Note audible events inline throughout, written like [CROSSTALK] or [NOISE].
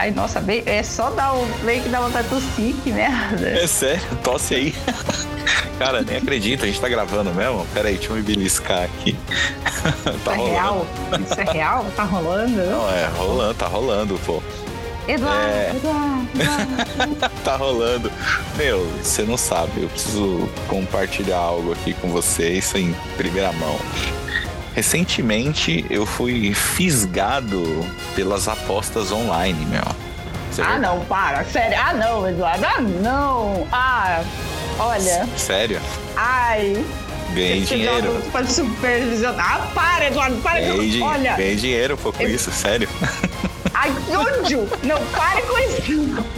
Ai, nossa, é só dar o play que dá vontade de tossir, que merda. É sério? Tosse aí. [LAUGHS] Cara, nem acredito, a gente tá gravando mesmo? Pera aí, deixa eu me beliscar aqui. [LAUGHS] tá Isso é real? Isso é real? Tá rolando? Não, é rolando, tá rolando, pô. Eduardo, é... Eduardo, Eduardo. [LAUGHS] tá rolando. Meu, você não sabe, eu preciso compartilhar algo aqui com vocês em primeira mão. Recentemente eu fui fisgado pelas apostas online, meu. Você ah, viu? não, para. Sério. Ah, não, Eduardo. Ah, não. Ah, olha. Sério? Ai. Ganhei dinheiro. Pode supervisionar. Ah, para, Eduardo, para. Ganhei, olha. Ganhei dinheiro foi com eu... isso, sério. [LAUGHS] Ai, que ódio! Não, pare com isso!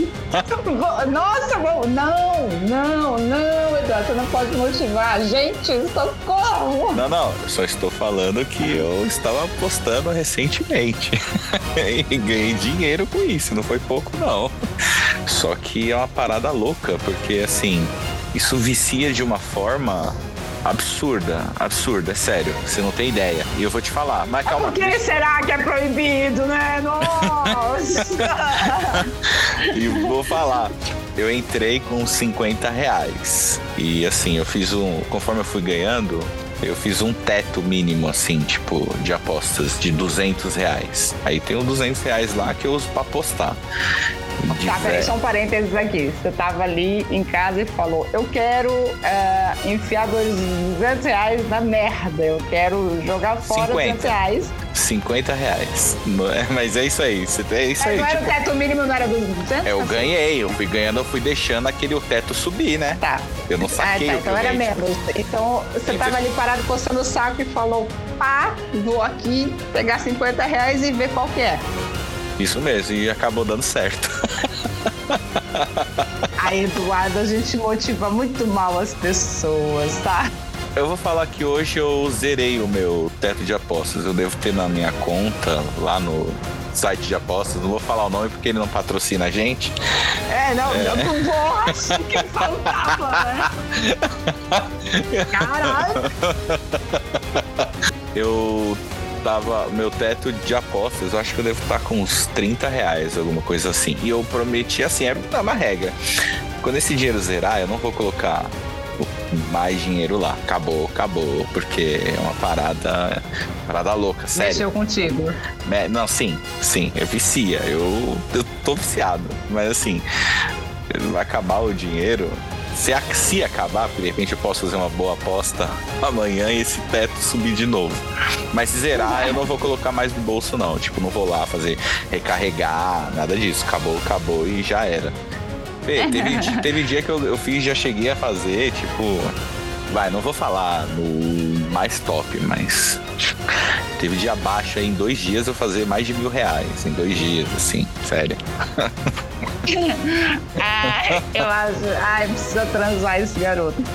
Nossa, não, não, não, Eduardo, você não pode motivar. Gente, socorro! Não, não, eu só estou falando que eu estava apostando recentemente. [LAUGHS] e ganhei dinheiro com isso, não foi pouco, não. Só que é uma parada louca, porque assim, isso vicia de uma forma absurda, absurda, é sério. Você não tem ideia. E eu vou te falar. Mas calma. Por que será que é proibido, né? Nossa! E vou falar. Eu entrei com 50 reais. E assim, eu fiz um. Conforme eu fui ganhando, eu fiz um teto mínimo, assim, tipo, de apostas de 200 reais. Aí tem os 200 reais lá que eu uso pra apostar. Tá, peraí, só um parênteses aqui. Você tava ali em casa e falou: Eu quero uh, enfiar 200 reais na merda. Eu quero jogar fora 50. 200 reais. 50 reais. É, [LAUGHS] mas é isso aí. É isso aí. Não tipo, era o teto mínimo, não era 200? Eu ganhei. Eu fui ganhando, eu fui deixando aquele teto subir, né? Tá. Eu não saquei. Ah, tá, então era menos. Então você tava ali parado coçando o saco e falou: pá, vou aqui pegar 50 reais e ver qual que é. Isso mesmo, e acabou dando certo. [LAUGHS] Aí, Eduardo, a gente motiva muito mal as pessoas, tá? Eu vou falar que hoje eu zerei o meu teto de apostas. Eu devo ter na minha conta lá no site de apostas. Não vou falar o nome porque ele não patrocina a gente. É, não, é. eu não vou achar que faltava, né? [LAUGHS] Caralho! Eu tava meu teto de apostas, eu acho que eu devo estar com uns 30 reais, alguma coisa assim. E eu prometi assim, é uma regra. Quando esse dinheiro zerar, eu não vou colocar mais dinheiro lá. Acabou, acabou, porque é uma parada, parada louca, sério. Mexeu contigo. Não, sim, sim, é vicia. Eu, eu tô viciado, mas assim, vai acabar o dinheiro, se, se acabar, porque de repente eu posso fazer uma boa aposta amanhã e esse teto subir de novo. Mas se zerar, eu não vou colocar mais no bolso, não. Tipo, não vou lá fazer recarregar, nada disso. Acabou, acabou e já era. Fê, teve, teve dia que eu, eu fiz, já cheguei a fazer, tipo. Vai, não vou falar no mais top, mas teve dia baixo aí em dois dias eu fazer mais de mil reais em dois dias, assim, sério. [LAUGHS] ai, eu acho. Ai, precisa transar esse garoto. [LAUGHS]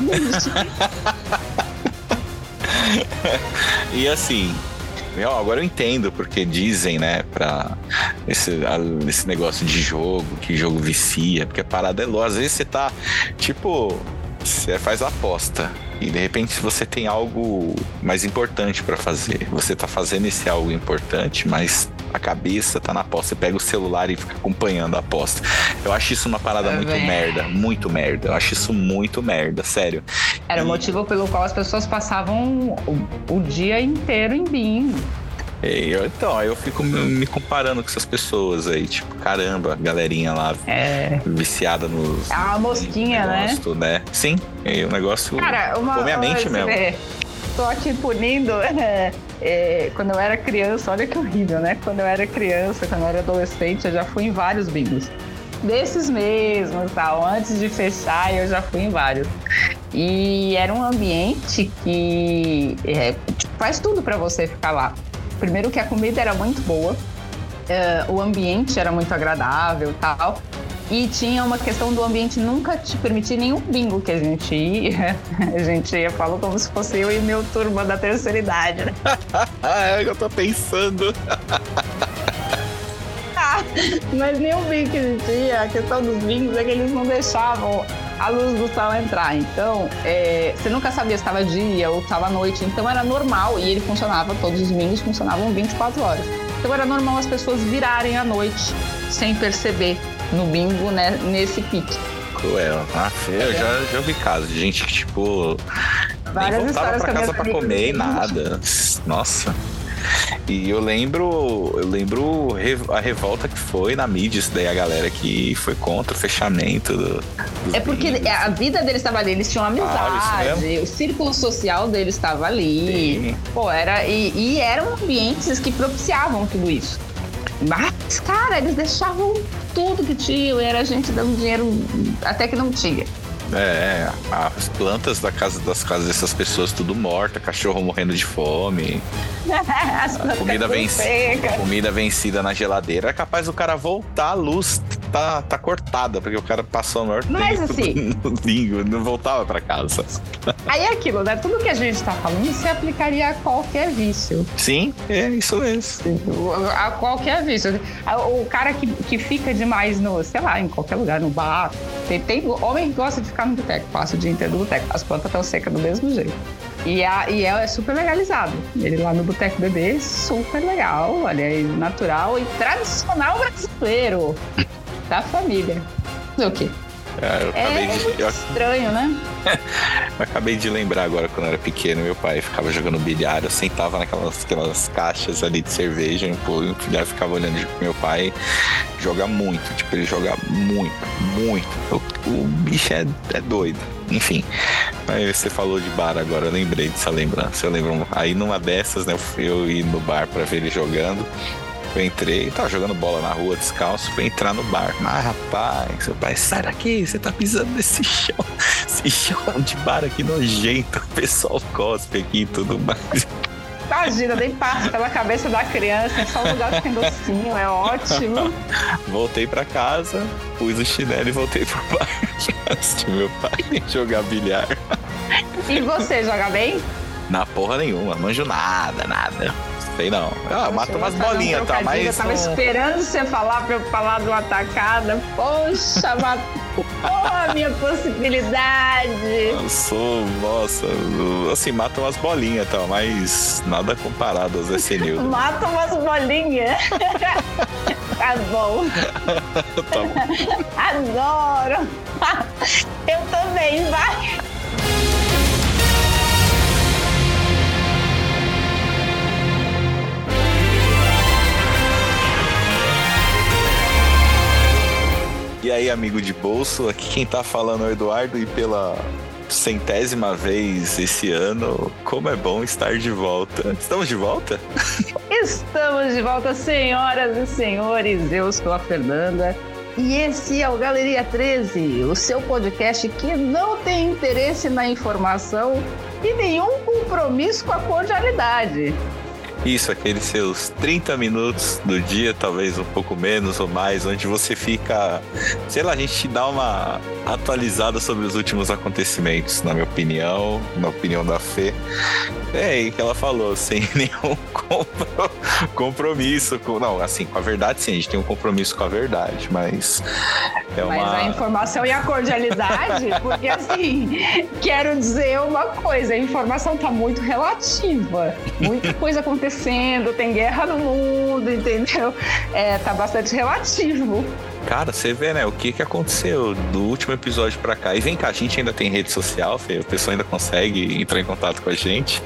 e assim, agora eu entendo porque dizem, né, pra esse, esse negócio de jogo, que jogo vicia, porque a parada é louca. Às vezes você tá, tipo, você faz a aposta. E de repente, você tem algo mais importante para fazer, você tá fazendo esse algo importante, mas a cabeça tá na aposta. Você pega o celular e fica acompanhando a aposta. Eu acho isso uma parada muito merda, muito merda. Eu acho isso muito merda, sério. Era e... o motivo pelo qual as pessoas passavam o, o dia inteiro em bingo. Eu, então, aí eu fico me comparando com essas pessoas aí, tipo, caramba, galerinha lá é. viciada nos. É uma mosquinha, né? né? Sim, e o negócio Cara, uma, come a mente mesmo. É, tô aqui punindo. [LAUGHS] É, é, quando eu era criança, olha que horrível, né? Quando eu era criança, quando eu era adolescente, eu já fui em vários bingos. Desses mesmos, tal. Antes de fechar, eu já fui em vários. E era um ambiente que é, faz tudo para você ficar lá. Primeiro que a comida era muito boa, uh, o ambiente era muito agradável tal. E tinha uma questão do ambiente nunca te permitir nenhum bingo que a gente ia. [LAUGHS] A gente ia, falou como se fosse eu e meu turma da terceira idade, né? [LAUGHS] é eu tô pensando. ah, mas nenhum bingo que a gente ia, a questão dos bingos é que eles não deixavam a luz do sol entrar. Então, é, você nunca sabia se estava dia ou estava noite. Então, era normal e ele funcionava, todos os domingos funcionavam 24 horas. Então era normal as pessoas virarem à noite sem perceber no bingo, né, nesse pique. Cruel. Ah, eu já, já vi casos de gente que, tipo, Várias nem voltava pra casa pra comer e nada. Nossa. E eu lembro, eu lembro a revolta que foi na mídia, isso daí a galera que foi contra o fechamento do, É porque a vida deles estava ali, eles tinham amizade, ah, o círculo social deles estava ali. Sim. Pô, era e, e eram ambientes que propiciavam tudo isso. Mas, cara, eles deixavam tudo que tinham era gente dando dinheiro até que não tinha. É, é, as plantas da casa das casas dessas pessoas tudo morta, cachorro morrendo de fome. [LAUGHS] comida, vencida, comida vencida na geladeira. É capaz do cara voltar, a luz tá, tá cortada, porque o cara passou o maior Mas, tempo assim, [LAUGHS] no bingo, não voltava para casa. Aí é aquilo, né? Tudo que a gente tá falando se aplicaria a qualquer vício. Sim, é isso mesmo. A qualquer vício. O cara que, que fica demais no, sei lá, em qualquer lugar, no bar. Tem, tem homem que gosta de ficar no boteco, passa o dia inteiro no boteco. As plantas estão secas do mesmo jeito. E, a, e é, super legalizado. Ele lá no Boteco Bebê, super legal, olha aí, natural e tradicional brasileiro da família. Fazer o quê? Ah, eu acabei é, de... eu... estranho, né? [LAUGHS] eu acabei de lembrar agora quando eu era pequeno, meu pai ficava jogando bilhar, eu sentava naquelas aquelas caixas ali de cerveja, pô, eu ficava olhando meu pai joga muito, tipo, ele joga muito, muito. O, o bicho é, é doido. Enfim, aí você falou de bar agora, eu lembrei dessa lembrança. Eu lembro, aí numa dessas, né, eu fui eu ir no bar para ver ele jogando. Eu entrei, tava jogando bola na rua descalço, fui entrar no bar. Mas rapaz, seu pai, sai daqui, você tá pisando nesse [LAUGHS] chão. Esse chão de bar aqui nojento, o pessoal cospe aqui e tudo mais. Imagina, nem passa pela cabeça da criança, é só um lugar que tem docinho, é ótimo. [LAUGHS] Voltei pra casa, pus o chinelo e voltei pro bar. Assisti meu pai [LAUGHS] jogar bilhar. E você joga bem? Na porra nenhuma, manjo nada, nada. Sei não. Ah, mata umas bolinhas, tá? Mas. Eu tava esperando você falar pra eu falar de uma atacada. Poxa, [LAUGHS] matou a minha possibilidade. Eu sou, nossa, assim, mata umas bolinhas, tá? Mas nada comparado aos Zé [LAUGHS] mata umas bolinhas. [LAUGHS] tá bom. tá bom. Adoro. Eu também, vai. E aí, amigo de bolso, aqui quem tá falando é o Eduardo e pela centésima vez esse ano, como é bom estar de volta. Estamos de volta? [LAUGHS] Estamos de volta, senhoras e senhores. Eu sou a Fernanda. E esse é o Galeria 13, o seu podcast que não tem interesse na informação e nenhum compromisso com a cordialidade. Isso, aqueles seus 30 minutos do dia, talvez um pouco menos ou mais, onde você fica, sei lá, a gente te dá uma atualizada sobre os últimos acontecimentos, na minha opinião, na opinião da Fê. É aí que ela falou, [LAUGHS] sem nenhum compromisso com. Não, assim, com a verdade, sim, a gente tem um compromisso com a verdade, mas. É uma... Mas a informação e a cordialidade, [LAUGHS] porque assim, quero dizer uma coisa, a informação tá muito relativa. Muita coisa acontecendo, tem guerra no mundo, entendeu? É, tá bastante relativo. Cara, você vê, né, o que que aconteceu do último episódio pra cá. E vem cá, a gente ainda tem rede social, Fê? A pessoa ainda consegue entrar em contato com a gente?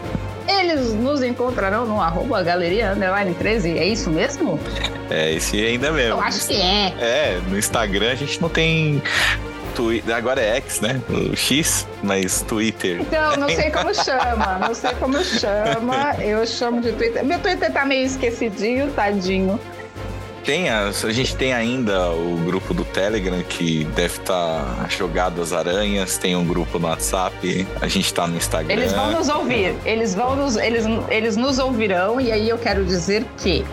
Eles nos encontrarão no arroba galeria underline 13, é isso mesmo? É, esse ainda mesmo. Eu acho que é. É, no Instagram a gente não tem Twitter, agora é X, né? O X, mas Twitter. Então, não sei [LAUGHS] como chama, não sei como chama, eu chamo de Twitter. Meu Twitter tá meio esquecidinho, tadinho. Tem, a, a gente tem ainda o grupo do Telegram que deve estar tá jogado as aranhas, tem um grupo no WhatsApp, a gente está no Instagram. Eles vão nos ouvir, eles vão nos, eles, eles nos ouvirão e aí eu quero dizer que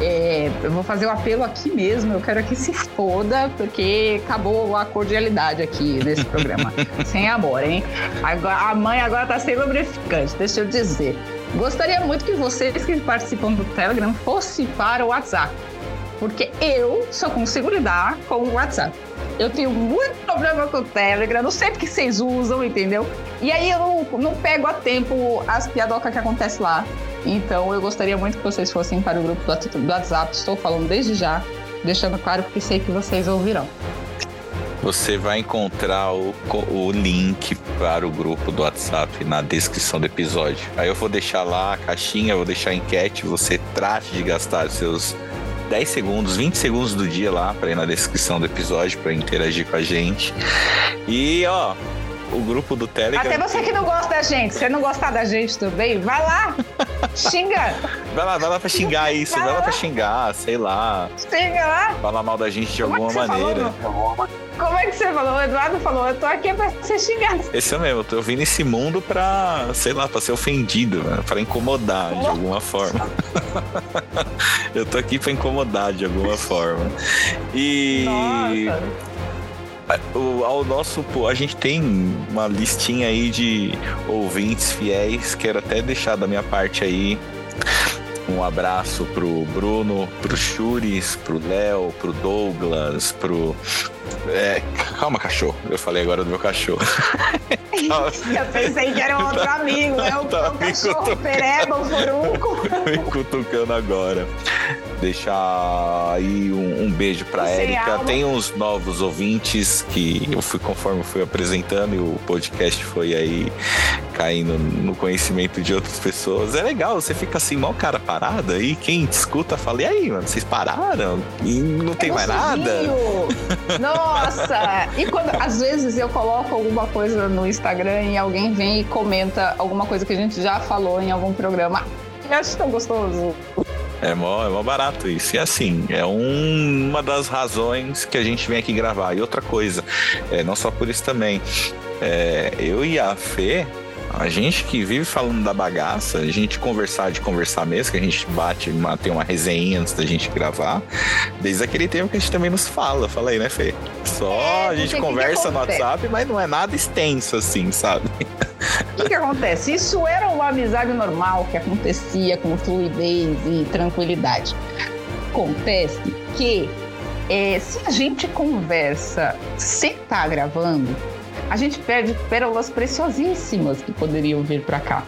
é, eu vou fazer o um apelo aqui mesmo, eu quero que se foda, porque acabou a cordialidade aqui nesse programa. [LAUGHS] sem amor, hein? Agora, a mãe agora tá sem lubrificante, deixa eu dizer. Gostaria muito que vocês que participam do Telegram fossem para o WhatsApp Porque eu só consigo lidar com o WhatsApp. Eu tenho muito problema com o Telegram, não sei porque vocês usam, entendeu? E aí eu não, não pego a tempo as piadocas que acontecem lá. Então eu gostaria muito que vocês fossem para o grupo do WhatsApp. Estou falando desde já, deixando claro porque sei que vocês ouvirão. Você vai encontrar o, o link para o grupo do WhatsApp na descrição do episódio. Aí eu vou deixar lá a caixinha, vou deixar a enquete. Você trate de gastar seus 10 segundos, 20 segundos do dia lá para ir na descrição do episódio para interagir com a gente. E ó, o grupo do Telegram. Até você que não gosta da gente, se não gostar da gente também, vai lá, xinga. Vai lá, vai lá pra xingar isso, vai, vai lá pra xingar, sei lá. Xinga lá. Falar mal da gente de Como é alguma é maneira. Falou, Como é que você falou? O Eduardo falou, eu tô aqui pra ser xingado. Esse é mesmo, eu tô vindo nesse mundo pra, sei lá, pra ser ofendido, né? pra incomodar de alguma forma. [LAUGHS] eu tô aqui pra incomodar de alguma forma. E. Nossa o, ao nosso. A gente tem uma listinha aí de ouvintes fiéis. Quero até deixar da minha parte aí um abraço pro Bruno, pro Churis, pro Léo, pro Douglas, pro. É, calma, cachorro. Eu falei agora do meu cachorro. [LAUGHS] Eu pensei que era um outro amigo. É o, tá o cachorro pereba, o furunco. [LAUGHS] me cutucando agora deixar aí um, um beijo para Érica. Tem uns novos ouvintes que eu fui conforme fui apresentando e o podcast foi aí caindo no conhecimento de outras pessoas. É legal, você fica assim, mal cara parada e quem escuta fala: "E aí, mano, vocês pararam? E não tem mais nada?" [LAUGHS] [LAUGHS] Nossa! E quando às vezes eu coloco alguma coisa no Instagram e alguém vem e comenta alguma coisa que a gente já falou em algum programa, eu acho tão gostoso. É mó, é mó barato isso. E assim, é um, uma das razões que a gente vem aqui gravar. E outra coisa, é, não só por isso também, é, eu e a Fê, a gente que vive falando da bagaça, a gente conversar de conversar mesmo, que a gente bate, uma, tem uma resenha antes da gente gravar, desde aquele tempo que a gente também nos fala, falei, né, Fê? Só é, a gente conversa no WhatsApp, mas não é nada extenso assim, sabe? [LAUGHS] O que, que acontece? Isso era uma amizade normal que acontecia com fluidez e tranquilidade. Acontece que é, se a gente conversa sem estar tá gravando, a gente perde pérolas preciosíssimas que poderiam vir para cá.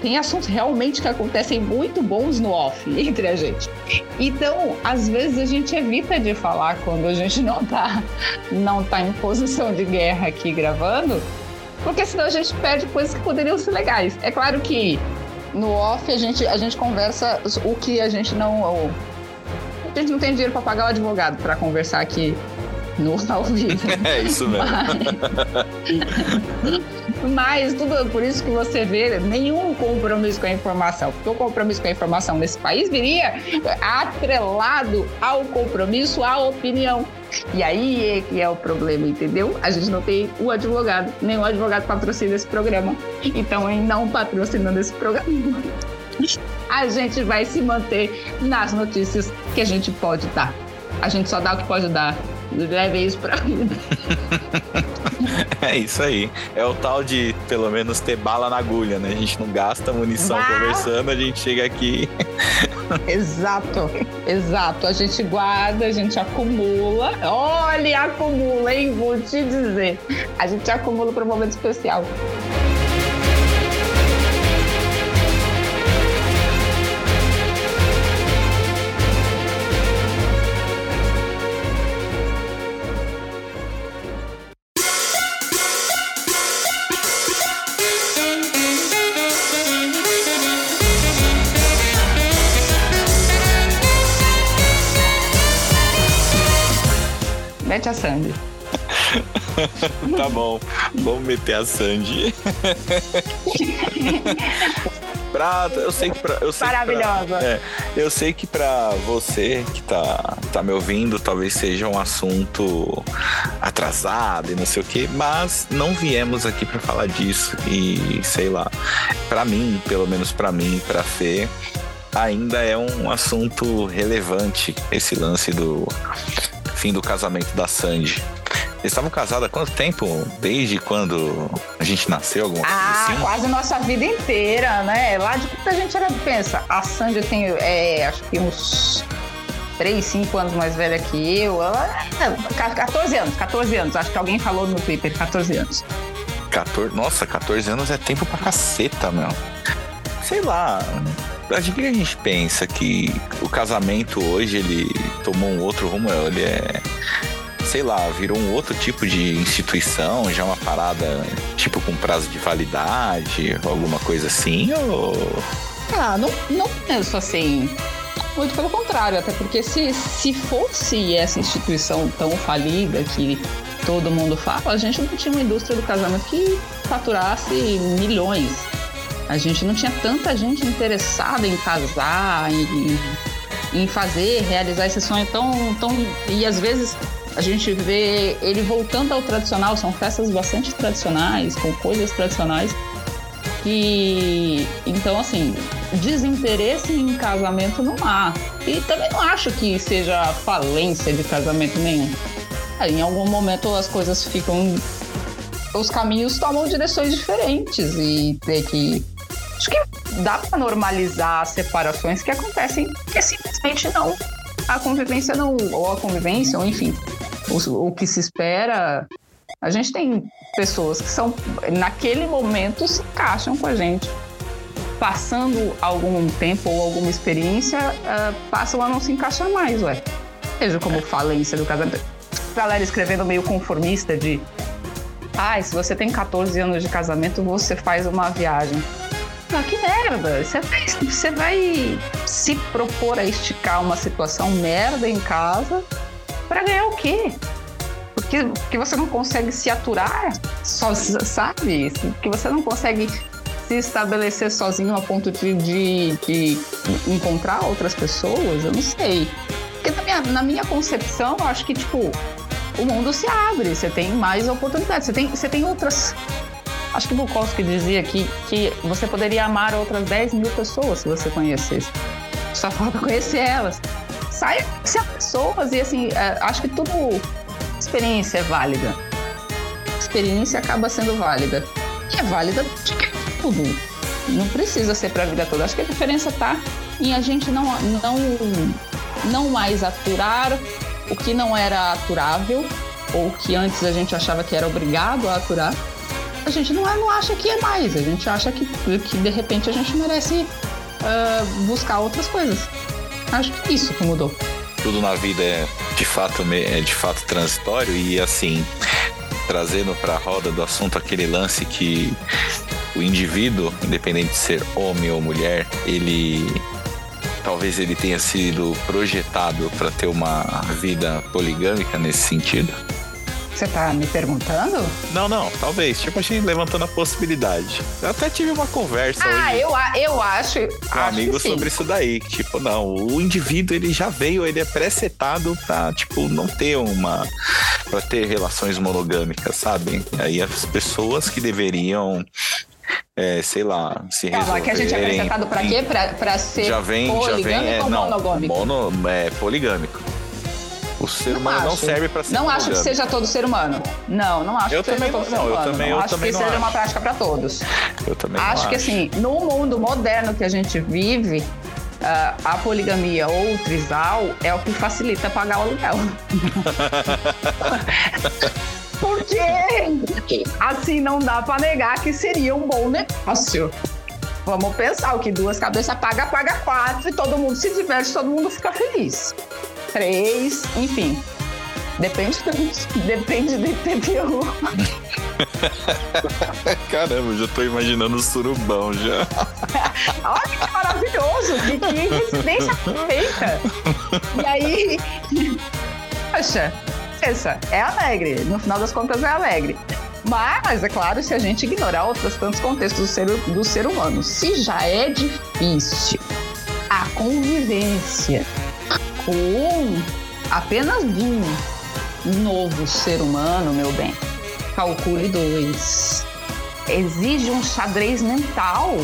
Tem assuntos realmente que acontecem muito bons no off [LAUGHS] entre a gente. Então, às vezes a gente evita de falar quando a gente não está não tá em posição de guerra aqui gravando, porque senão a gente perde coisas que poderiam ser legais. É claro que no off a gente, a gente conversa o que a gente não. A gente não tem dinheiro para pagar o advogado para conversar aqui no ao vivo. [LAUGHS] É isso mesmo. Mas, mas, tudo por isso que você vê nenhum compromisso com a informação. Porque o compromisso com a informação nesse país viria atrelado ao compromisso à opinião. E aí é que é o problema, entendeu? A gente não tem o advogado, nenhum advogado patrocina esse programa. Então, em não patrocinando esse programa, a gente vai se manter nas notícias que a gente pode dar. A gente só dá o que pode dar leve isso pra vida. [LAUGHS] é isso aí. É o tal de, pelo menos, ter bala na agulha, né? A gente não gasta munição bah. conversando, a gente chega aqui. [LAUGHS] exato, exato. A gente guarda, a gente acumula. Olha, acumula, hein? Vou te dizer. A gente acumula para um momento especial. Mete a Sandy. [LAUGHS] tá bom, vamos meter a Sandy. [LAUGHS] pra, eu sei que pra, eu sei Maravilhosa. Pra, é, eu sei que para você que tá, tá me ouvindo, talvez seja um assunto atrasado e não sei o que, mas não viemos aqui para falar disso e sei lá. Para mim, pelo menos para mim, para Fê, ainda é um assunto relevante esse lance do fim do casamento da Sandy. Eles estavam casados há quanto tempo? Desde quando a gente nasceu? Alguma coisa ah, assim? quase nossa vida inteira, né? Lá de quando a gente era, pensa, a Sandy tem, é, acho que uns 3, 5 anos mais velha que eu. Ela, 14 anos, 14 anos. Acho que alguém falou no Twitter, 14 anos. 14, nossa, 14 anos é tempo pra caceta, meu. Sei lá. A gente, a gente pensa que o casamento hoje ele tomou um outro rumo, ele é sei lá, virou um outro tipo de instituição, já uma parada tipo com prazo de validade, alguma coisa assim, ou. Ah, não, não penso assim. Muito pelo contrário, até porque se, se fosse essa instituição tão falida que todo mundo fala, a gente não tinha uma indústria do casamento que faturasse milhões. A gente não tinha tanta gente interessada em casar, em, em fazer, realizar esse sonho tão, tão. E às vezes a gente vê ele voltando ao tradicional, são festas bastante tradicionais, com coisas tradicionais. E então, assim, desinteresse em casamento não há. E também não acho que seja falência de casamento nenhum. Em algum momento as coisas ficam. Os caminhos tomam direções diferentes e ter que. Acho que dá para normalizar as separações que acontecem, que simplesmente não. A convivência não. Ou a convivência, ou enfim, o, o que se espera. A gente tem pessoas que são, naquele momento, se encaixam com a gente. Passando algum tempo ou alguma experiência, uh, passam a não se encaixar mais, ué. Veja como falência do casamento. Galera escrevendo meio conformista de ai, ah, se você tem 14 anos de casamento, você faz uma viagem. Que merda! Você vai, você vai se propor a esticar uma situação merda em casa para ganhar o quê? Porque, porque você não consegue se aturar, só, sabe? Que você não consegue se estabelecer sozinho a ponto de, de, de encontrar outras pessoas, eu não sei. Porque na minha, na minha concepção, eu acho que, tipo, o mundo se abre, você tem mais oportunidades, você tem, você tem outras. Acho que Bukowski dizia que, que você poderia amar outras 10 mil pessoas se você conhecesse. Só falta conhecer elas saia se pessoas e assim, é, acho que tudo experiência é válida. Experiência acaba sendo válida. E é válida de tudo. Não precisa ser para a vida toda. Acho que a diferença está em a gente não, não, não mais aturar o que não era aturável ou que antes a gente achava que era obrigado a aturar. A gente não, não acha que é mais. A gente acha que, que de repente a gente merece uh, buscar outras coisas. Acho que é isso que mudou. Tudo na vida é de fato, é de fato transitório e assim, trazendo para a roda do assunto aquele lance que o indivíduo, independente de ser homem ou mulher, ele talvez ele tenha sido projetado para ter uma vida poligâmica nesse sentido. Você tá me perguntando? Não, não, talvez. Tipo, a gente levantando a possibilidade. Eu até tive uma conversa ah, hoje. eu, eu acho. Com um amigo sobre isso daí. Tipo, não, o indivíduo ele já veio, ele é pré-setado pra, tipo, não ter uma. pra ter relações monogâmicas, sabe? Aí as pessoas que deveriam é, sei lá, se Calma, resolverem... que a gente é apresentado pra quê? Pra, pra ser já vem, poligâmico já vem, é, ou não, monogâmico? Mono, é, poligâmico. O ser não humano acho. não serve para ser Não acho que seja todo ser humano. Não, não acho eu que seja todo não, ser humano. Eu também, não eu acho também que seja acho. uma prática para todos. Eu também acho, acho que assim, no mundo moderno que a gente vive, uh, a poligamia ou o trisal é o que facilita pagar o aluguel. [LAUGHS] Porque assim não dá para negar que seria um bom negócio. Vamos pensar, o que duas cabeças paga, paga quatro, e todo mundo se diverte, todo mundo fica feliz. Três, enfim. Depende do, [LAUGHS] depende do IPTU. [LAUGHS] Caramba, já tô imaginando o surubão já. [LAUGHS] Olha que maravilhoso, que, que residência perfeita. E aí, poxa, essa é alegre. No final das contas é alegre. Mas, é claro, se a gente ignorar outros tantos contextos do ser, do ser humano, se já é difícil a convivência com apenas um novo ser humano, meu bem, calcule dois. Exige um xadrez mental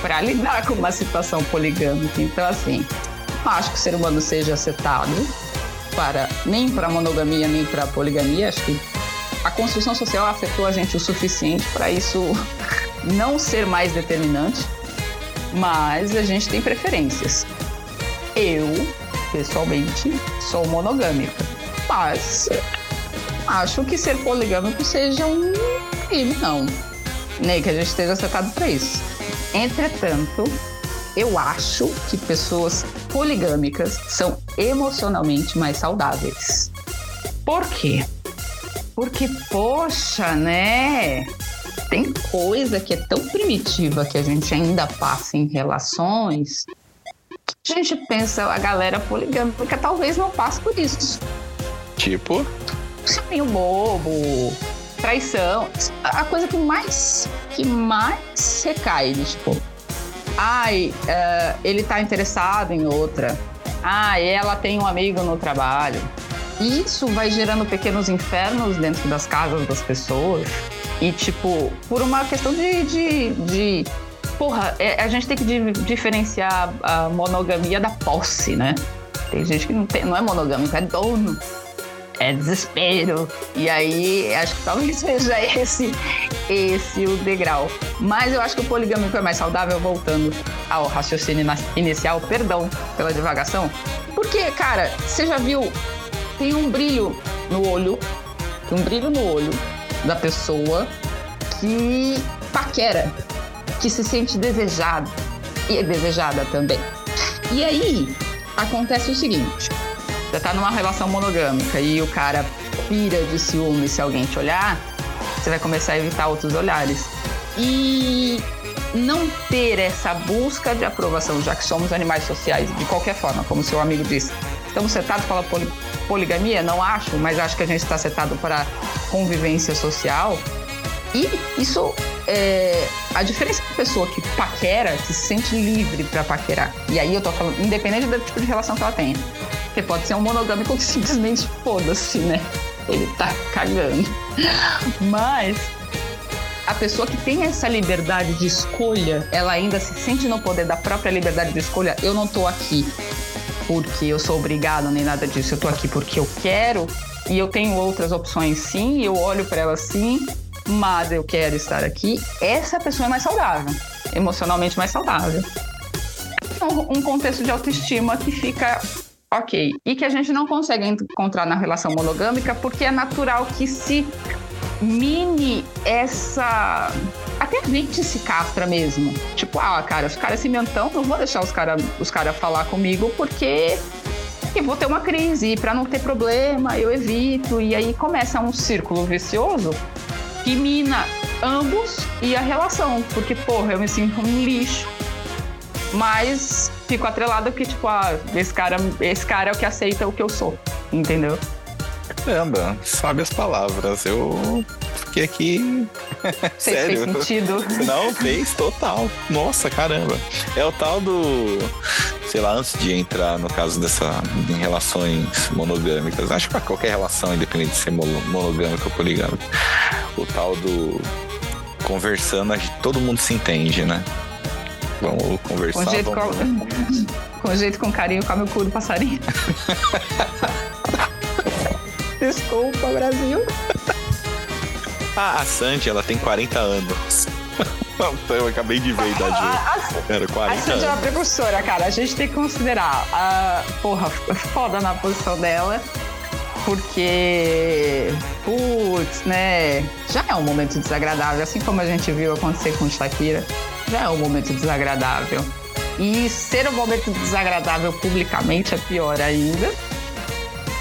para lidar com uma situação poligâmica. Então, assim, não acho que o ser humano seja setado para nem para monogamia nem para poligamia. Acho que a construção social afetou a gente o suficiente para isso [LAUGHS] não ser mais determinante. Mas a gente tem preferências. Eu pessoalmente, sou monogâmica. Mas acho que ser poligâmico seja um crime, não. Nem que a gente esteja acertado para isso. Entretanto, eu acho que pessoas poligâmicas são emocionalmente mais saudáveis. Por quê? Porque, poxa, né? Tem coisa que é tão primitiva que a gente ainda passa em relações. A gente pensa, a galera poligâmica talvez não passe por isso. Tipo? Chaminho bobo, traição. A coisa que mais, que mais recai, tipo, ai, uh, ele tá interessado em outra. Ah, ela tem um amigo no trabalho. Isso vai gerando pequenos infernos dentro das casas das pessoas. E, tipo, por uma questão de. de, de porra, é, a gente tem que diferenciar a monogamia da posse, né? Tem gente que não, tem, não é monogâmico, é dono é desespero. E aí, acho que talvez seja [LAUGHS] esse, esse o degrau. Mas eu acho que o poligâmico é mais saudável, voltando ao raciocínio inicial, perdão pela divagação. Porque, cara, você já viu, tem um brilho no olho, tem um brilho no olho da pessoa que paquera, que se sente desejado e é desejada também. E aí, acontece o seguinte: você tá numa relação monogâmica e o cara pira de ciúme se alguém te olhar, você vai começar a evitar outros olhares. E não ter essa busca de aprovação, já que somos animais sociais, de qualquer forma, como seu amigo disse. Estamos setados pela poligamia? Não acho, mas acho que a gente está setado para convivência social. E isso é, a diferença da pessoa que paquera, que se sente livre para paquerar. E aí eu tô falando, independente do tipo de relação que ela tenha. Porque pode ser um monogâmico que simplesmente foda-se, né? Ele tá cagando. Mas a pessoa que tem essa liberdade de escolha, ela ainda se sente no poder da própria liberdade de escolha. Eu não tô aqui porque eu sou obrigado nem nada disso. Eu tô aqui porque eu quero e eu tenho outras opções sim, eu olho para elas sim, mas eu quero estar aqui. Essa pessoa é mais saudável, emocionalmente mais saudável. Um contexto de autoestima que fica Ok. E que a gente não consegue encontrar na relação monogâmica porque é natural que se mine essa. Até a gente se castra mesmo. Tipo, ah, cara, os caras se mentão, não vou deixar os caras os cara falar comigo porque eu vou ter uma crise. Para não ter problema, eu evito. E aí começa um círculo vicioso que mina ambos e a relação. Porque, porra, eu me sinto um lixo mas fico atrelada que, tipo, ah, esse cara, esse cara é o que aceita o que eu sou, entendeu? Caramba, sabe as palavras. Eu aqui. [LAUGHS] Sério. Fez sentido. Não, fez total. Nossa, caramba. É o tal do. Sei lá, antes de entrar no caso dessa. em relações monogâmicas. Acho que pra qualquer relação, independente de ser monogâmica ou poligâmica. O tal do. Conversando, todo mundo se entende, né? Vamos conversar. Com jeito, vamos... com, [LAUGHS] com jeito com carinho, come o cu do passarinho. [LAUGHS] Desculpa, Brasil. Ah, a Sandy, ela tem 40 anos. [LAUGHS] Eu acabei de ver a idade. Era 40 a Sandy é uma precursora, cara. A gente tem que considerar. A, porra, foda na posição dela. Porque, putz, né? Já é um momento desagradável, assim como a gente viu acontecer com Shakira já é um momento desagradável. E ser um momento desagradável publicamente é pior ainda.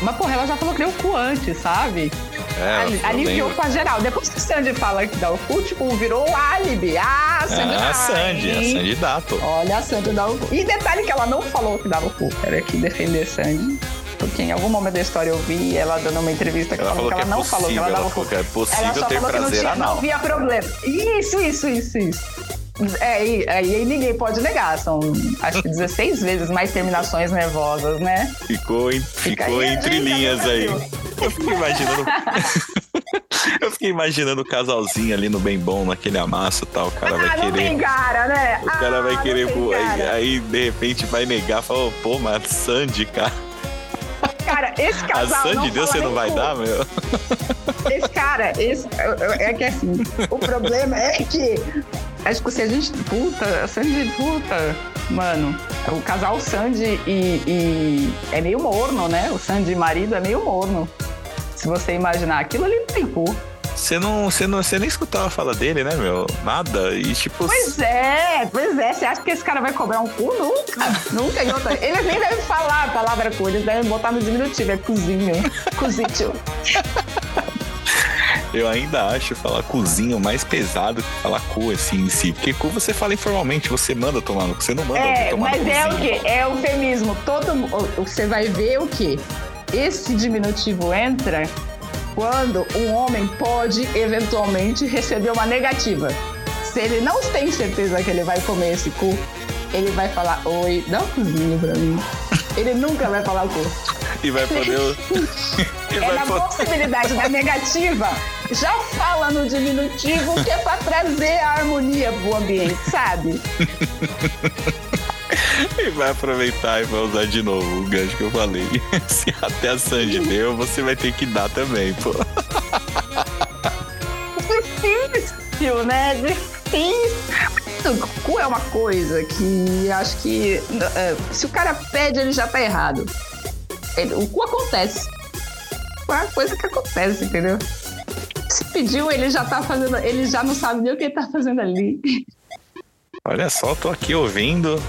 Mas, porra, ela já falou que deu o cu antes, sabe? É, aliviou pra geral. Depois que o Sandy fala que dá o cu, tipo, virou o álibi. Ah, a Sandy é, a Sandy, a Sandy pô. Olha, a Sandy dá o cu. E detalhe que ela não falou que dava o cu. Era que defender Sandy. Porque em algum momento da história eu vi ela dando uma entrevista que ela, falou que, que ela é não possível, falou que ela dava o cu. É possível ela só ter falou prazer que não, tinha, não havia problema. Isso, isso, isso, isso. É, e aí ninguém pode negar. São acho que 16 vezes mais terminações nervosas, né? Ficou, em, ficou aí, entre linhas aí. Eu fiquei imaginando. [LAUGHS] Eu fiquei imaginando o casalzinho ali no bem bom, naquele amasso e tal. O cara ah, vai querer. Tem cara, né? O cara ah, vai querer. Aí, aí, de repente vai negar, fala, pô, mas Sandy, cara. Cara, esse casal. A Sandy Deus você não vai dar, meu? Esse cara, esse, é que assim, o problema é que Acho que se a gente. Puta, Sandy, puta. Mano, o casal Sandy e, e, É meio morno, né? O Sandy marido é meio morno. Se você imaginar aquilo ali não tem cu. Você não, você não, você nem escutava a fala dele, né, meu? Nada. E tipo. Pois é, pois é. Você acha que esse cara vai cobrar um cu? Nunca. [LAUGHS] Nunca. E outra, eles nem devem falar a palavra cu, eles devem botar no diminutivo, é cozinho. Cozinho. [LAUGHS] Eu ainda acho falar cozinho mais pesado que falar cu, assim, em si. Porque cu você fala informalmente, você manda tomar no cu, você não manda É, tomar mas no é o quê? É eufemismo. Todo, o- você vai ver o quê? Esse diminutivo entra quando um homem pode eventualmente receber uma negativa. Se ele não tem certeza que ele vai comer esse cu, ele vai falar: Oi, dá um cozinho pra mim. Ele nunca vai falar cu. E vai poder. [LAUGHS] [LAUGHS] e É vai na poder. possibilidade da negativa, já fala no diminutivo que é pra trazer a harmonia pro ambiente, sabe? [LAUGHS] E vai aproveitar e vai usar de novo o gancho que eu falei. Se até a Sandy deu, você vai ter que dar também, pô. Difícil, né? Difícil. O cu é uma coisa que acho que é, se o cara pede, ele já tá errado. O cu acontece. É uma coisa que acontece, entendeu? Se pediu, ele já tá fazendo. Ele já não sabe nem o que ele tá fazendo ali. Olha só, tô aqui ouvindo. [LAUGHS]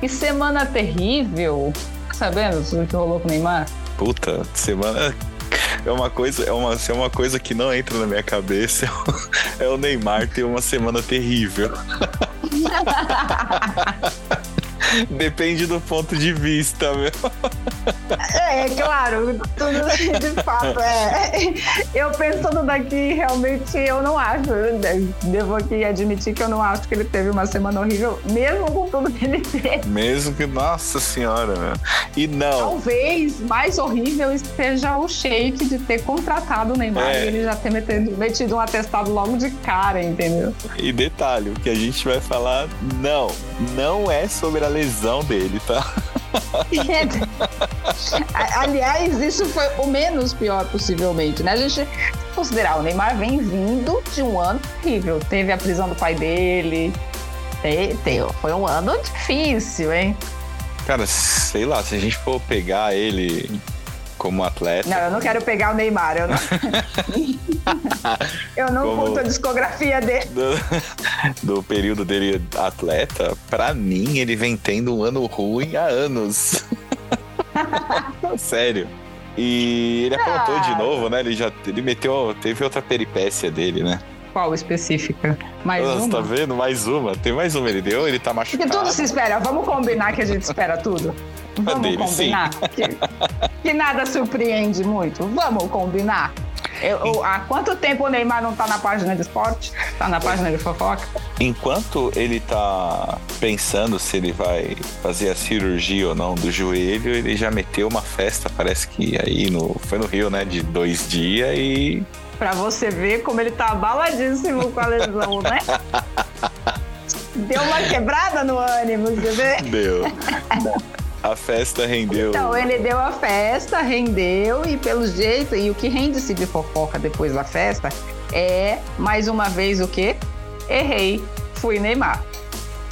Que semana terrível. Tá sabendo o que rolou com o Neymar? Puta, semana. É uma coisa, é uma, é uma coisa que não entra na minha cabeça. [LAUGHS] É o Neymar ter uma semana terrível. [LAUGHS] [LAUGHS] Depende do ponto de vista, meu. É, claro, tudo de fato. É. Eu pensando daqui, realmente eu não acho. Devo aqui admitir que eu não acho que ele teve uma semana horrível, mesmo com tudo que ele teve. Mesmo que, nossa senhora, meu. E não, Talvez mais horrível esteja o Sheik de ter contratado o Neymar É. e ele já ter metido, metido um atestado logo de cara, entendeu? e detalhe, o que a gente vai falar, não, não é sobre a lesão dele, tá? Aliás, isso foi o menos pior possivelmente, né? A gente considerar o Neymar vem vindo de um ano terrível. Teve a prisão do pai dele. Te- te- foi um ano difícil, hein? Cara, sei lá, se a gente for pegar ele como atleta, Não, eu não quero pegar o Neymar. Eu não, [LAUGHS] eu não Como- curto a discografia dele. do, do período dele atleta, pra mim ele vem tendo um ano ruim há anos. [LAUGHS] Sério. E ele aprontou Ah. de novo, né? Ele já ele meteu, teve outra peripécia dele, né? Qual específica? Mais Nossa, uma? tá vendo? Mais uma. Tem mais uma. Ele deu, ele tá Porque machucado. tudo se espera. Vamos combinar que a gente espera tudo? Vamos dele, combinar? Que, que nada surpreende muito. Vamos combinar? Eu- eu- há quanto tempo o Neymar não tá na página de esporte? Tá na página de fofoca? Enquanto ele tá pensando se ele vai fazer a cirurgia ou não do joelho, ele já meteu uma festa, parece que aí no. Foi no Rio, né? De dois dias e. Pra você ver como ele tá abaladíssimo com a lesão, né? [LAUGHS] Deu uma quebrada no ânimo, você vê? Deu. [LAUGHS] A festa rendeu. Então, ele deu a festa, rendeu, e pelo jeito, e o que rende-se de fofoca depois da festa é, mais uma vez, o quê? Errei, fui Neymar.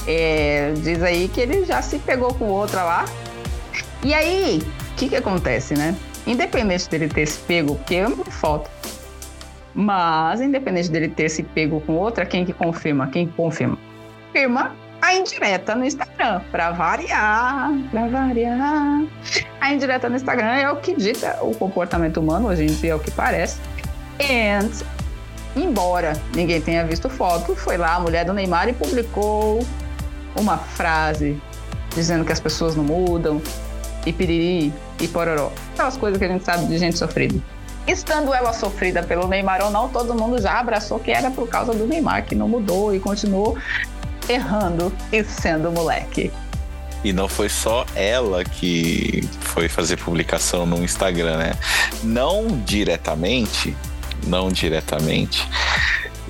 É, diz aí que ele já se pegou com outra lá. E aí, o que que acontece, né? Independente dele ter se pego, porque eu não foto. Mas, independente dele ter se pego com outra, quem que confirma? Quem que confirma? Confirma a indireta no Instagram, pra variar, pra variar. A indireta no Instagram é o que dita o comportamento humano, hoje em dia é o que parece. And, embora ninguém tenha visto foto, foi lá a mulher do Neymar e publicou uma frase dizendo que as pessoas não mudam, e piriri, e pororó. Aquelas coisas que a gente sabe de gente sofrida. Estando ela sofrida pelo Neymar ou não, todo mundo já abraçou que era por causa do Neymar, que não mudou e continuou errando e sendo moleque. E não foi só ela que foi fazer publicação no Instagram, né? Não diretamente, não diretamente,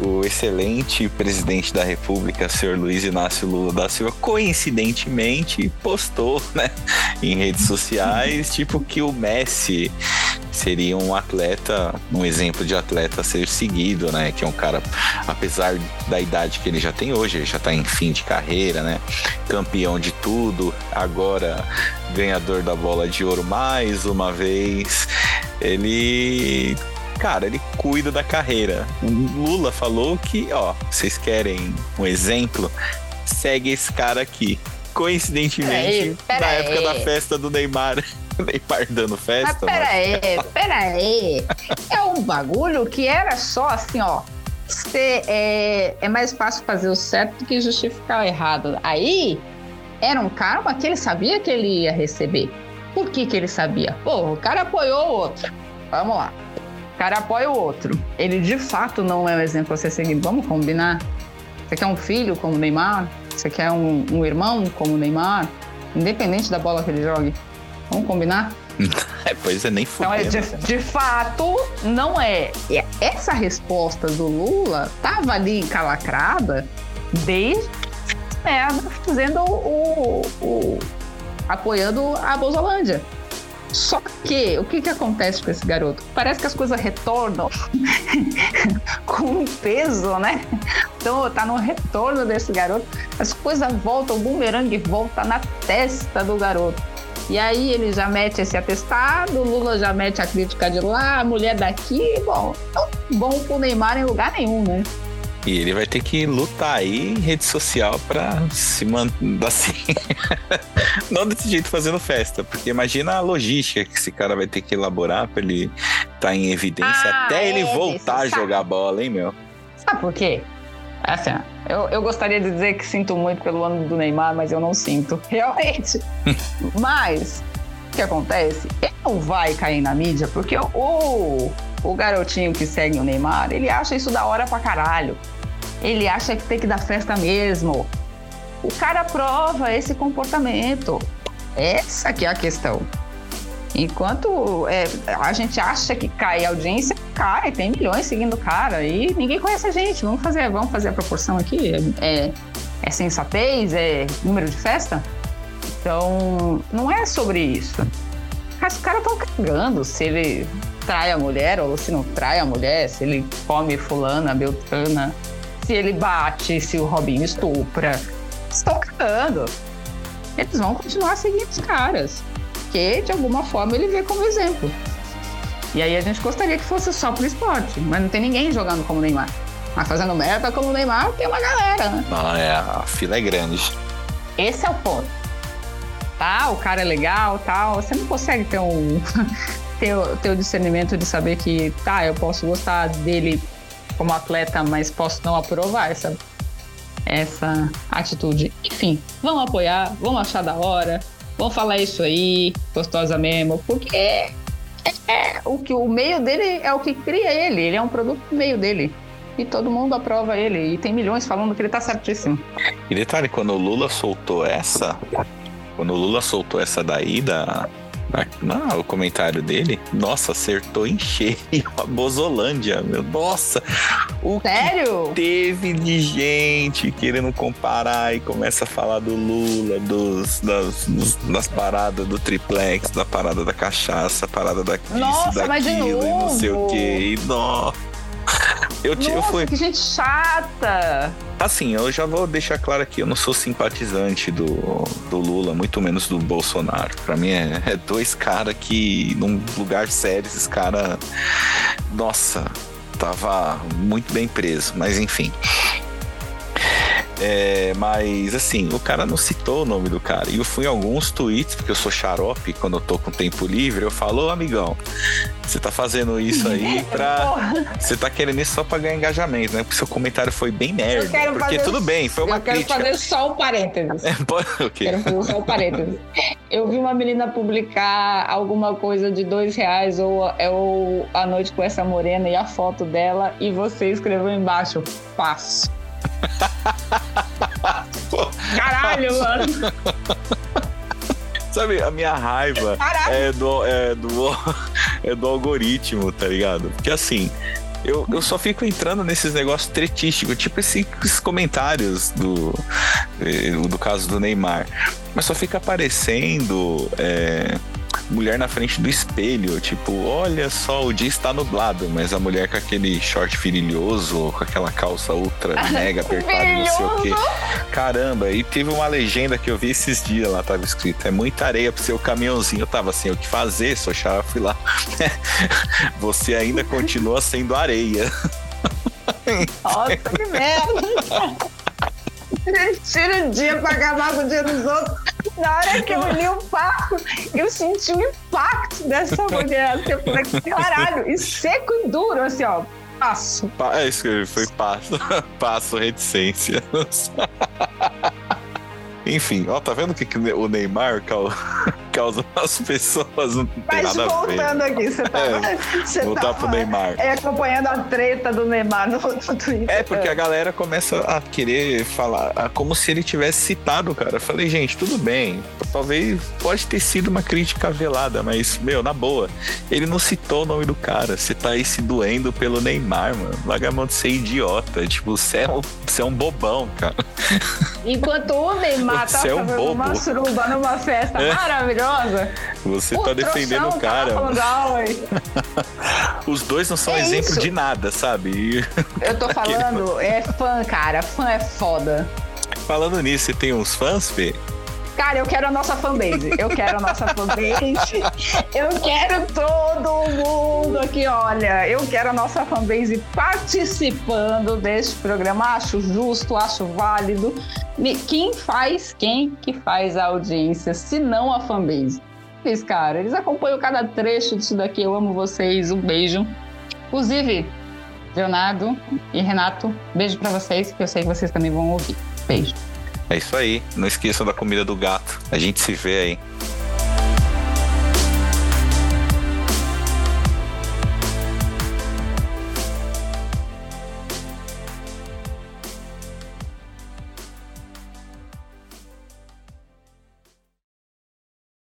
o excelente presidente da República, senhor Luiz Inácio Lula da Silva, coincidentemente postou, né, em redes sociais, [LAUGHS] tipo que o Messi seria um atleta, um exemplo de atleta a ser seguido, né, que é um cara, apesar da idade que ele já tem hoje, ele já tá em fim de carreira, né, campeão de tudo, agora ganhador da bola de ouro mais uma vez, ele cara, ele cuida da carreira. O Lula falou que, ó, vocês querem um exemplo? Segue esse cara aqui. Coincidentemente, pera aí, na época da festa do Neymar. [LAUGHS] [LAUGHS] Neymar dando festa. Mas pera aí, [LAUGHS] pera aí. É um bagulho que era só assim, ó. Você, é, é mais fácil fazer o certo do que justificar o errado. Aí, era um karma que ele sabia que ele ia receber. Por que, que ele sabia? Pô, o cara apoiou o outro. Vamos lá cara apoia o outro. Ele de fato não é um exemplo a ser seguido. Vamos combinar? Você quer um filho como o Neymar? Você quer um, um irmão como o Neymar? Independente da bola que ele jogue. Vamos combinar? [LAUGHS] É, pois é, nem Então, é, de, de, fato, não é. Essa resposta do Lula estava ali encalacrada desde merda, fazendo o, o, apoiando a Bolsolândia. Só que, o que, que acontece com esse garoto? Parece que as coisas retornam [LAUGHS] com um peso, né? Então, tá no retorno desse garoto, as coisas voltam, o bumerangue volta na testa do garoto. E aí ele já mete esse atestado, Lula já mete a crítica de lá, a mulher daqui, bom, não bom pro Neymar em lugar nenhum, né? E ele vai ter que lutar aí em rede social pra se manter assim. [LAUGHS] Não desse jeito fazendo festa, porque imagina a logística que esse cara vai ter que elaborar pra ele estar tá em evidência ah, até é, ele voltar a jogar bola, hein, meu? Sabe por quê? Assim, eu, eu gostaria de dizer que sinto muito pelo ano do Neymar, mas eu não sinto, [LAUGHS] realmente. mas, o que acontece? Ele não vai cair na mídia, porque o, o garotinho que segue o Neymar, ele acha isso da hora pra caralho. Ele acha que tem que dar festa mesmo. O cara prova esse comportamento. Essa que é a questão. Enquanto é, a gente acha que cai a audiência, cai, tem milhões seguindo o cara e ninguém conhece a gente. Vamos fazer, vamos fazer a proporção aqui. É, é sensatez? É número de festa? Então, não é sobre isso. Os caras estão cagando se ele trai a mulher ou se não trai a mulher, se ele come fulana, beltrana se ele bate, se o Robinho estupra. Estão cagando. Eles vão continuar seguindo os caras. Que de alguma forma ele vê como exemplo. E aí a gente gostaria que fosse só pro esporte, mas não tem ninguém jogando como Neymar. Mas fazendo merda como Neymar tem uma galera, né? Não, é, a fila é grande. Esse é o ponto. Tá, o cara é legal, tal. Você não consegue ter um [LAUGHS] ter, ter o discernimento de saber que, tá, eu posso gostar dele como atleta, mas posso não aprovar essa, essa atitude. Enfim, vamos apoiar, vamos achar da hora, vamos falar isso aí, gostosa mesmo, porque é, é, o que o meio dele é o que cria ele, ele é um produto do meio dele. E todo mundo aprova ele. E tem milhões falando que ele tá certíssimo. E detalhe, quando o Lula soltou essa. Quando o Lula soltou essa daí da, não, o comentário dele, nossa, acertou em cheio [LAUGHS] a Bozolândia, meu. Nossa, o Sério? teve de gente querendo comparar e começa a falar do Lula, dos, das, dos, das paradas do triplex, da parada da cachaça, parada daqui, nossa, daquilo, e não sei o que. E, nossa. Eu, Nossa, eu fui. Que gente chata! Assim, eu já vou deixar claro aqui, eu não sou simpatizante do, do Lula, muito menos do Bolsonaro. Para mim é, é dois caras que, num lugar sério, esses caras. Nossa, tava muito bem preso, mas enfim. É, mas assim, o cara não citou o nome do cara. E eu fui em alguns tweets, porque eu sou xarope, quando eu tô com tempo livre, eu falo, ô amigão, você tá fazendo isso aí [LAUGHS] pra. Você tá querendo isso só pra ganhar engajamento, né? Porque seu comentário foi bem merda. Porque tudo bem, foi uma eu quero crítica. fazer só um parênteses. É, [LAUGHS] pode... okay. Quero fazer só um parênteses. Eu vi uma menina publicar alguma coisa de dois reais ou, ou a noite com essa morena e a foto dela, e você escreveu embaixo, passo. [LAUGHS] Caralho, mano. Sabe, a minha raiva é do, é, do, é do algoritmo, tá ligado? Porque assim, eu, eu só fico entrando nesses negócios tretísticos, tipo esses, esses comentários do, eh, do caso do Neymar. Mas só fica aparecendo. É, mulher na frente do espelho, tipo, olha só, o dia está nublado, mas a mulher com aquele short virilhoso, com aquela calça ultra [LAUGHS] mega apertada, não sei o quê. Caramba, e teve uma legenda que eu vi esses dias lá, tava escrito, é muita areia pro seu caminhãozinho. Eu tava assim, o que fazer? Só chave fui lá. [LAUGHS] Você ainda continua sendo areia. [LAUGHS] Nossa, que merda! Tira o dia pra acabar com o dia dos outros. Na hora que eu li o papo, eu senti o impacto dessa mulher. Assim, eu falei, caralho, e seco e duro, assim, ó. Passo. É isso que foi passo. [LAUGHS] Passo, reticência. Enfim, ó, tá vendo o que, que o Neymar [LAUGHS] causa nas pessoas? Não tem Mas nada voltando a ver. aqui, você tava, É, [LAUGHS] você voltar tava, pro Neymar. é, acompanhando a treta do Neymar no, [LAUGHS] no Twitter. É, porque a galera começa a querer falar como se ele tivesse citado o cara. Eu falei, gente, tudo bem. Talvez pode ter sido uma crítica velada, mas, meu, na boa, ele não citou o nome do cara. Você tá aí se doendo pelo Neymar, mano. Larga a mão de ser idiota. Tipo, você é um, você é um bobão, cara. Enquanto o Neymar tá Você é um bobo. uma suruba numa festa [LAUGHS] É. maravilhosa, Você o tá defendendo o cara. Tá "Ai, [LAUGHS] Os dois não são É exemplo isso. de nada, sabe? [LAUGHS] Eu tô falando, é fã, cara. Fã é foda. falando nisso, você tem uns fãs, Fê? Cara, eu quero a nossa fanbase. Eu quero a nossa fanbase. Eu quero todo mundo aqui, olha. Eu quero a nossa fanbase participando deste programa. Acho justo, acho válido. Quem faz, quem que faz a audiência, se não a fanbase? Eles, cara, eles acompanham cada trecho disso daqui. Eu amo vocês. Um beijo. Inclusive, Leonardo e Renato, beijo pra vocês, que eu sei que vocês também vão ouvir. Beijo. É isso aí. Não esqueçam da comida do gato. A gente se vê aí.